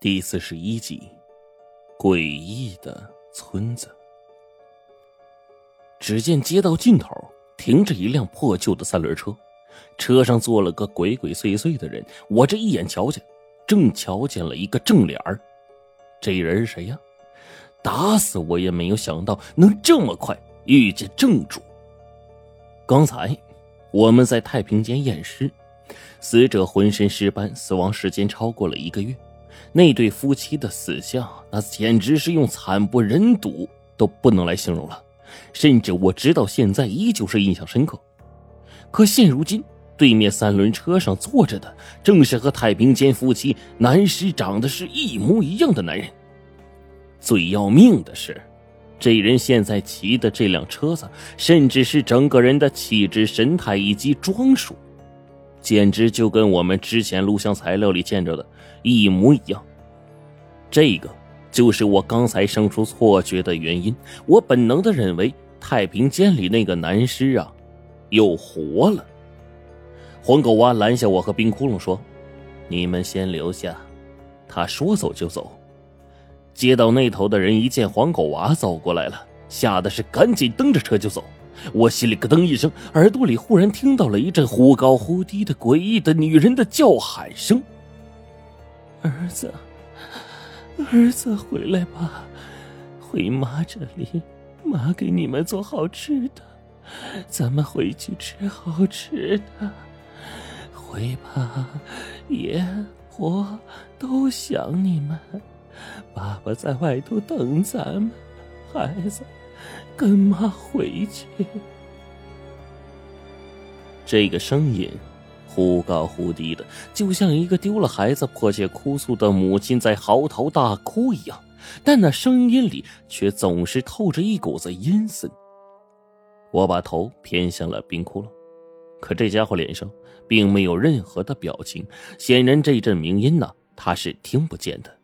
第四十一集，诡异的村子。只见街道尽头停着一辆破旧的三轮车，车上坐了个鬼鬼祟祟的人。我这一眼瞧见，正瞧见了一个正脸儿。这人是谁呀？打死我也没有想到能这么快遇见正主。刚才我们在太平间验尸，死者浑身尸斑，死亡时间超过了一个月。那对夫妻的死相，那简直是用惨不忍睹都不能来形容了，甚至我直到现在依旧是印象深刻。可现如今，对面三轮车上坐着的，正是和太平间夫妻男尸长得是一模一样的男人。最要命的是，这人现在骑的这辆车子，甚至是整个人的气质、神态以及装束。简直就跟我们之前录像材料里见着的一模一样。这个就是我刚才生出错觉的原因。我本能的认为太平间里那个男尸啊，又活了。黄狗娃拦下我和冰窟窿说：“你们先留下。”他说走就走。街道那头的人一见黄狗娃走过来了，吓得是赶紧蹬着车就走。我心里咯噔一声，耳朵里忽然听到了一阵忽高忽低的诡异的女人的叫喊声：“儿子，儿子，回来吧，回妈这里，妈给你们做好吃的，咱们回去吃好吃的。回吧，爷婆都想你们，爸爸在外头等咱们，孩子。”跟妈回去。这个声音忽高忽低的，就像一个丢了孩子迫切哭诉的母亲在嚎啕大哭一样，但那声音里却总是透着一股子阴森。我把头偏向了冰窟窿，可这家伙脸上并没有任何的表情，显然这一阵鸣音呢，他是听不见的。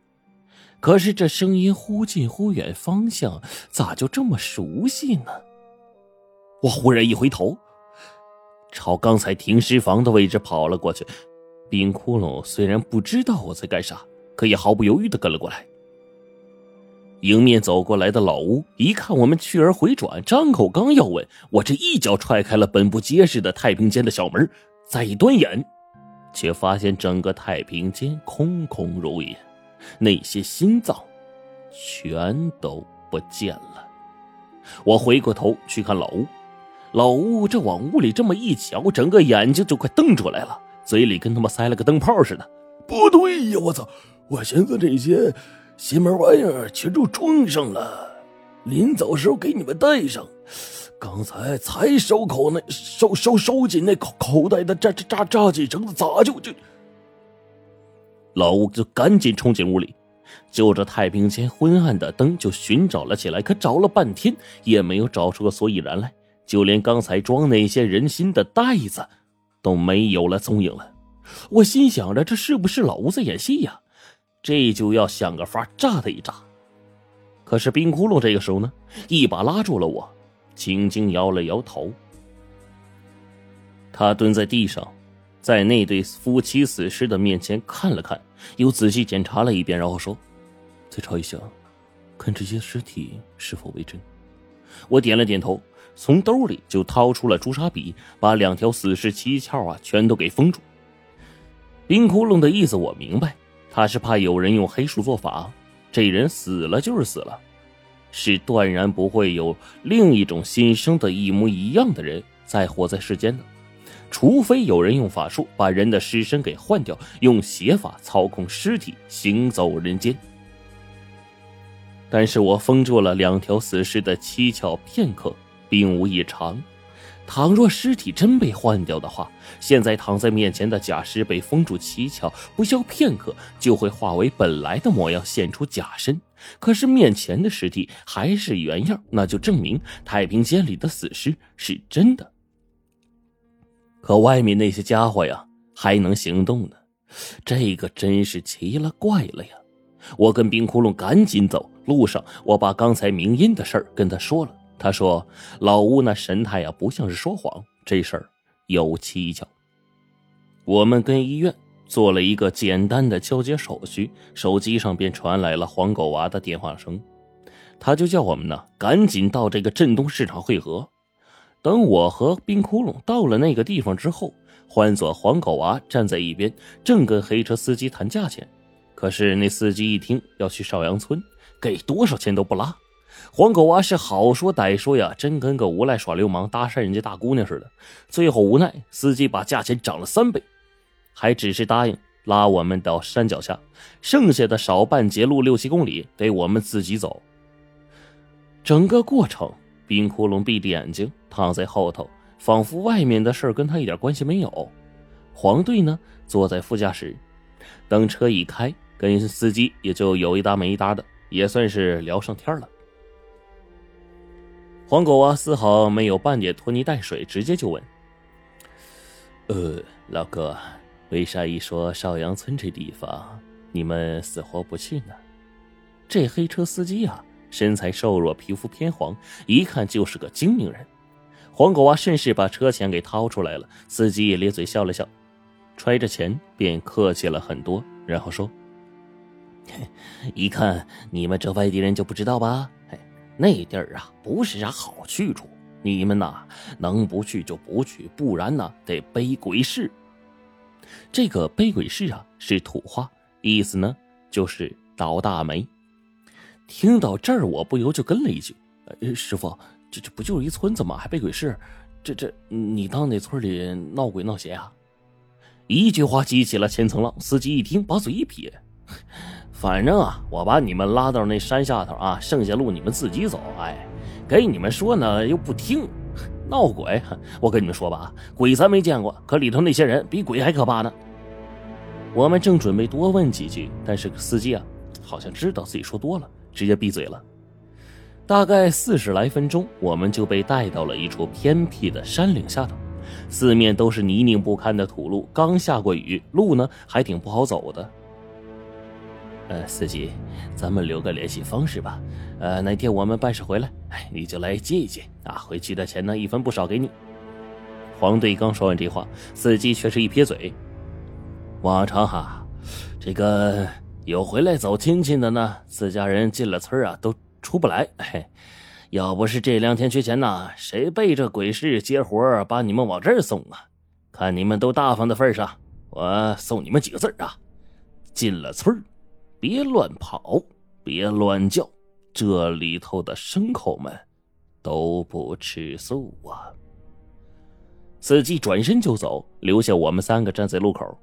可是这声音忽近忽远，方向咋就这么熟悉呢？我忽然一回头，朝刚才停尸房的位置跑了过去。冰窟窿虽然不知道我在干啥，可也毫不犹豫的跟了过来。迎面走过来的老吴一看我们去而回转，张口刚要问，我这一脚踹开了本不结实的太平间的小门，再一端眼，却发现整个太平间空空如也。那些心脏，全都不见了。我回过头去看老吴，老吴这往屋里这么一瞧，整个眼睛就快瞪出来了，嘴里跟他妈塞了个灯泡似的。不对呀，我操！我寻思这些邪门玩意儿全都装上了，临走时候给你们带上。刚才才收口那收收收紧那口口袋的扎扎扎扎紧绳子，咋就就？老吴就赶紧冲进屋里，就着太平间昏暗的灯就寻找了起来。可找了半天也没有找出个所以然来，就连刚才装那些人心的袋子都没有了踪影了。我心想着，这是不是老吴在演戏呀？这就要想个法炸他一炸。可是冰窟窿这个时候呢，一把拉住了我，轻轻摇了摇头。他蹲在地上。在那对夫妻死尸的面前看了看，又仔细检查了一遍，然后说：“再查一下，看这些尸体是否为真。”我点了点头，从兜里就掏出了朱砂笔，把两条死尸七窍啊全都给封住。冰窟窿的意思我明白，他是怕有人用黑术做法。这人死了就是死了，是断然不会有另一种新生的一模一样的人再活在世间的。除非有人用法术把人的尸身给换掉，用邪法操控尸体行走人间。但是我封住了两条死尸的七窍片刻，并无异常。倘若尸体真被换掉的话，现在躺在面前的假尸被封住七窍，不消片刻就会化为本来的模样，现出假身。可是面前的尸体还是原样，那就证明太平间里的死尸是真的。可外面那些家伙呀，还能行动呢，这个真是奇了怪了呀！我跟冰窟窿赶紧走，路上我把刚才明音的事儿跟他说了。他说：“老吴那神态呀，不像是说谎，这事儿有蹊跷。”我们跟医院做了一个简单的交接手续，手机上便传来了黄狗娃的电话声。他就叫我们呢，赶紧到这个镇东市场汇合。等我和冰窟窿到了那个地方之后，换做黄狗娃站在一边，正跟黑车司机谈价钱。可是那司机一听要去少阳村，给多少钱都不拉。黄狗娃是好说歹说呀，真跟个无赖耍流氓搭讪人家大姑娘似的。最后无奈，司机把价钱涨了三倍，还只是答应拉我们到山脚下，剩下的少半截路六七公里得我们自己走。整个过程。冰窟窿闭着眼睛躺在后头，仿佛外面的事跟他一点关系没有。黄队呢，坐在副驾驶，等车一开，跟司机也就有一搭没一搭的，也算是聊上天了。黄狗啊，丝毫没有半点拖泥带水，直接就问：“呃，老哥，为啥一说邵阳村这地方，你们死活不去呢？”这黑车司机啊。身材瘦弱，皮肤偏黄，一看就是个精明人。黄狗娃顺势把车钱给掏出来了，司机也咧嘴笑了笑，揣着钱便客气了很多，然后说：“一看你们这外地人就不知道吧？那地儿啊不是啥好去处，你们呐能不去就不去，不然呢得背鬼市。这个背鬼市啊是土话，意思呢就是倒大霉。”听到这儿，我不由就跟了一句：“师傅，这这不就是一村子吗？还背鬼市？这这，你当那村里闹鬼闹邪啊？”一句话激起了千层浪。司机一听，把嘴一撇：“反正啊，我把你们拉到那山下头啊，剩下路你们自己走。哎，给你们说呢又不听，闹鬼！我跟你们说吧，鬼咱没见过，可里头那些人比鬼还可怕呢。”我们正准备多问几句，但是司机啊，好像知道自己说多了。直接闭嘴了。大概四十来分钟，我们就被带到了一处偏僻的山岭下头，四面都是泥泞不堪的土路，刚下过雨，路呢还挺不好走的。呃，司机，咱们留个联系方式吧。呃，哪天我们办事回来，哎，你就来接一接啊。回去的钱呢，一分不少给你。黄队刚说完这话，司机却是一撇嘴：“往常哈，这个。”有回来走亲戚的呢，自家人进了村啊都出不来。嘿，要不是这两天缺钱呐，谁背着鬼市接活把你们往这儿送啊？看你们都大方的份上，我送你们几个字啊：进了村别乱跑，别乱叫，这里头的牲口们都不吃素啊！司机转身就走，留下我们三个站在路口。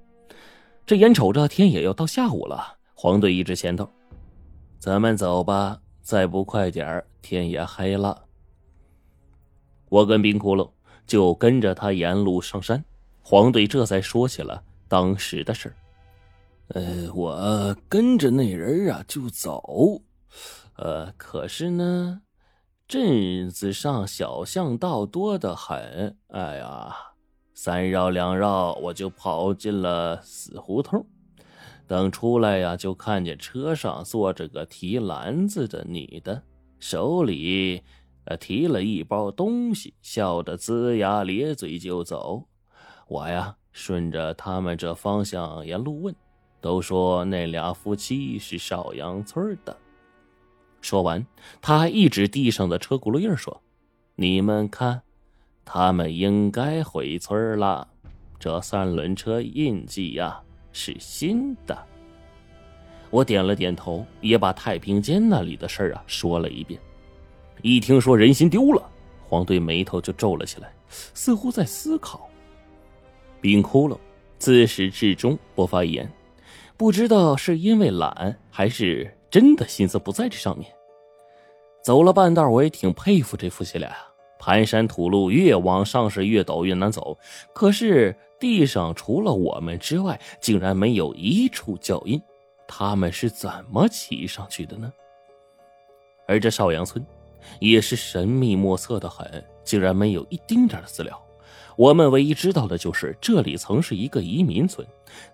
这眼瞅着天也要到下午了。黄队一直前头，咱们走吧，再不快点天也黑了。我跟冰窟窿就跟着他沿路上山。黄队这才说起了当时的事呃，我跟着那人啊就走，呃，可是呢，镇子上小巷道多得很。哎呀，三绕两绕，我就跑进了死胡同。等出来呀，就看见车上坐着个提篮子的女的，手里呃提了一包东西，笑得龇牙咧嘴就走。我呀顺着他们这方向沿路问，都说那俩夫妻是少阳村的。说完，他还一指地上的车轱辘印说：“你们看，他们应该回村了。这三轮车印记呀。”是新的。我点了点头，也把太平间那里的事儿啊说了一遍。一听说人心丢了，黄队眉头就皱了起来，似乎在思考。冰窟窿自始至终不发言，不知道是因为懒，还是真的心思不在这上面。走了半道，我也挺佩服这夫妻俩呀。盘山土路越往上是越陡越难走，可是。地上除了我们之外，竟然没有一处脚印，他们是怎么骑上去的呢？而这邵阳村也是神秘莫测的很，竟然没有一丁点的资料。我们唯一知道的就是这里曾是一个移民村，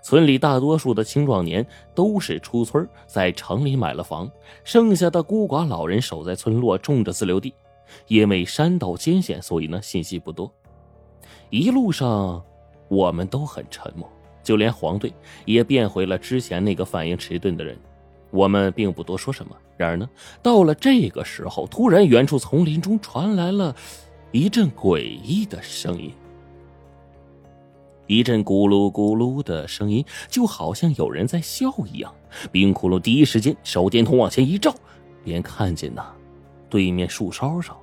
村里大多数的青壮年都是出村在城里买了房，剩下的孤寡老人守在村落种着自留地。因为山道艰险，所以呢信息不多。一路上。我们都很沉默，就连黄队也变回了之前那个反应迟钝的人。我们并不多说什么。然而呢，到了这个时候，突然远处丛林中传来了一阵诡异的声音，一阵咕噜咕噜的声音，就好像有人在笑一样。冰窟窿第一时间手电筒往前一照，便看见呐，对面树梢上。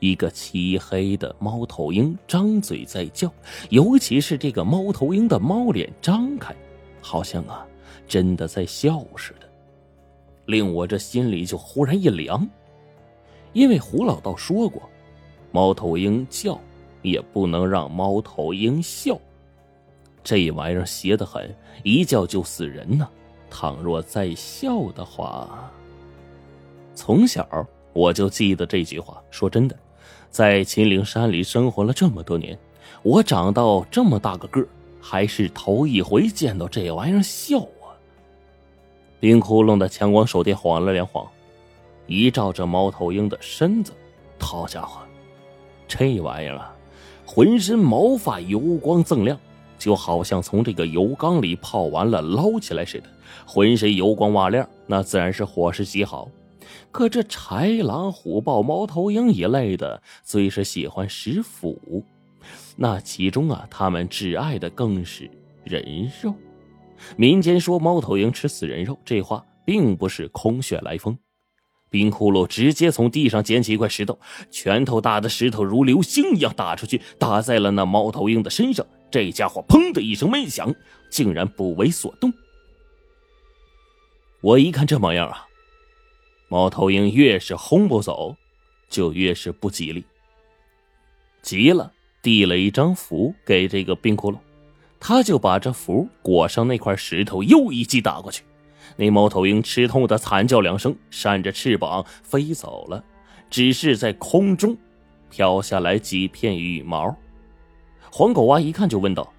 一个漆黑的猫头鹰张嘴在叫，尤其是这个猫头鹰的猫脸张开，好像啊，真的在笑似的，令我这心里就忽然一凉。因为胡老道说过，猫头鹰叫也不能让猫头鹰笑，这玩意邪得很，一叫就死人呢。倘若再笑的话，从小我就记得这句话。说真的。在秦岭山里生活了这么多年，我长到这么大个个还是头一回见到这玩意儿笑啊！冰窟窿的强光手电晃了两晃，一照着猫头鹰的身子，好家伙，这玩意儿啊，浑身毛发油光锃亮，就好像从这个油缸里泡完了捞起来似的，浑身油光瓦亮，那自然是伙食极好。可这豺狼虎豹、猫头鹰一类的，最是喜欢食腐。那其中啊，他们挚爱的更是人肉。民间说猫头鹰吃死人肉，这话并不是空穴来风。冰窟窿直接从地上捡起一块石头，拳头大的石头如流星一样打出去，打在了那猫头鹰的身上。这家伙砰的一声闷响，竟然不为所动。我一看这模样啊！猫头鹰越是轰不走，就越是不吉利。急了，递了一张符给这个冰窟窿，他就把这符裹上那块石头，又一击打过去。那猫头鹰吃痛的惨叫两声，扇着翅膀飞走了，只是在空中飘下来几片羽毛。黄狗娃一看就问道：“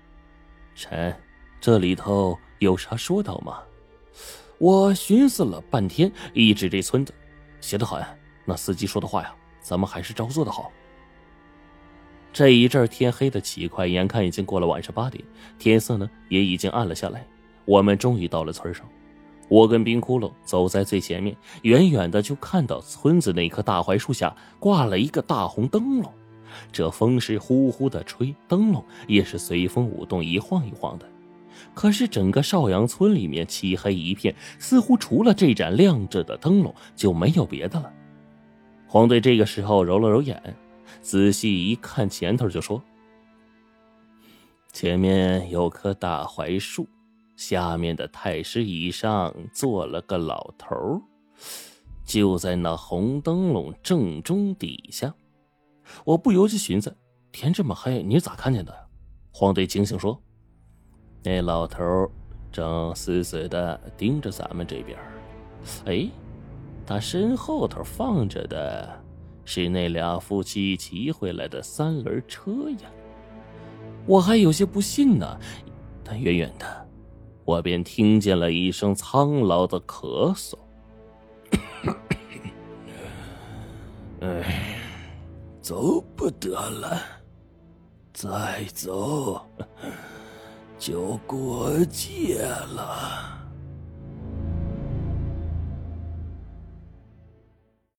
臣，这里头有啥说道吗？”我寻思了半天，一指这村子，邪得很。那司机说的话呀，咱们还是照做的好。这一阵天黑的奇快，眼看已经过了晚上八点，天色呢也已经暗了下来。我们终于到了村上，我跟冰窟窿走在最前面，远远的就看到村子那棵大槐树下挂了一个大红灯笼，这风是呼呼的吹，灯笼也是随风舞动，一晃一晃的。可是整个邵阳村里面漆黑一片，似乎除了这盏亮着的灯笼就没有别的了。黄队这个时候揉了揉眼，仔细一看前头，就说：“前面有棵大槐树，下面的太师椅上坐了个老头，就在那红灯笼正中底下。”我不由就寻思：天这么黑，你咋看见的？黄队惊醒说。那老头正死死的盯着咱们这边哎，他身后头放着的是那俩夫妻骑回来的三轮车呀！我还有些不信呢，但远远的，我便听见了一声苍老的咳嗽。哎，走不得了，再走。就过界了。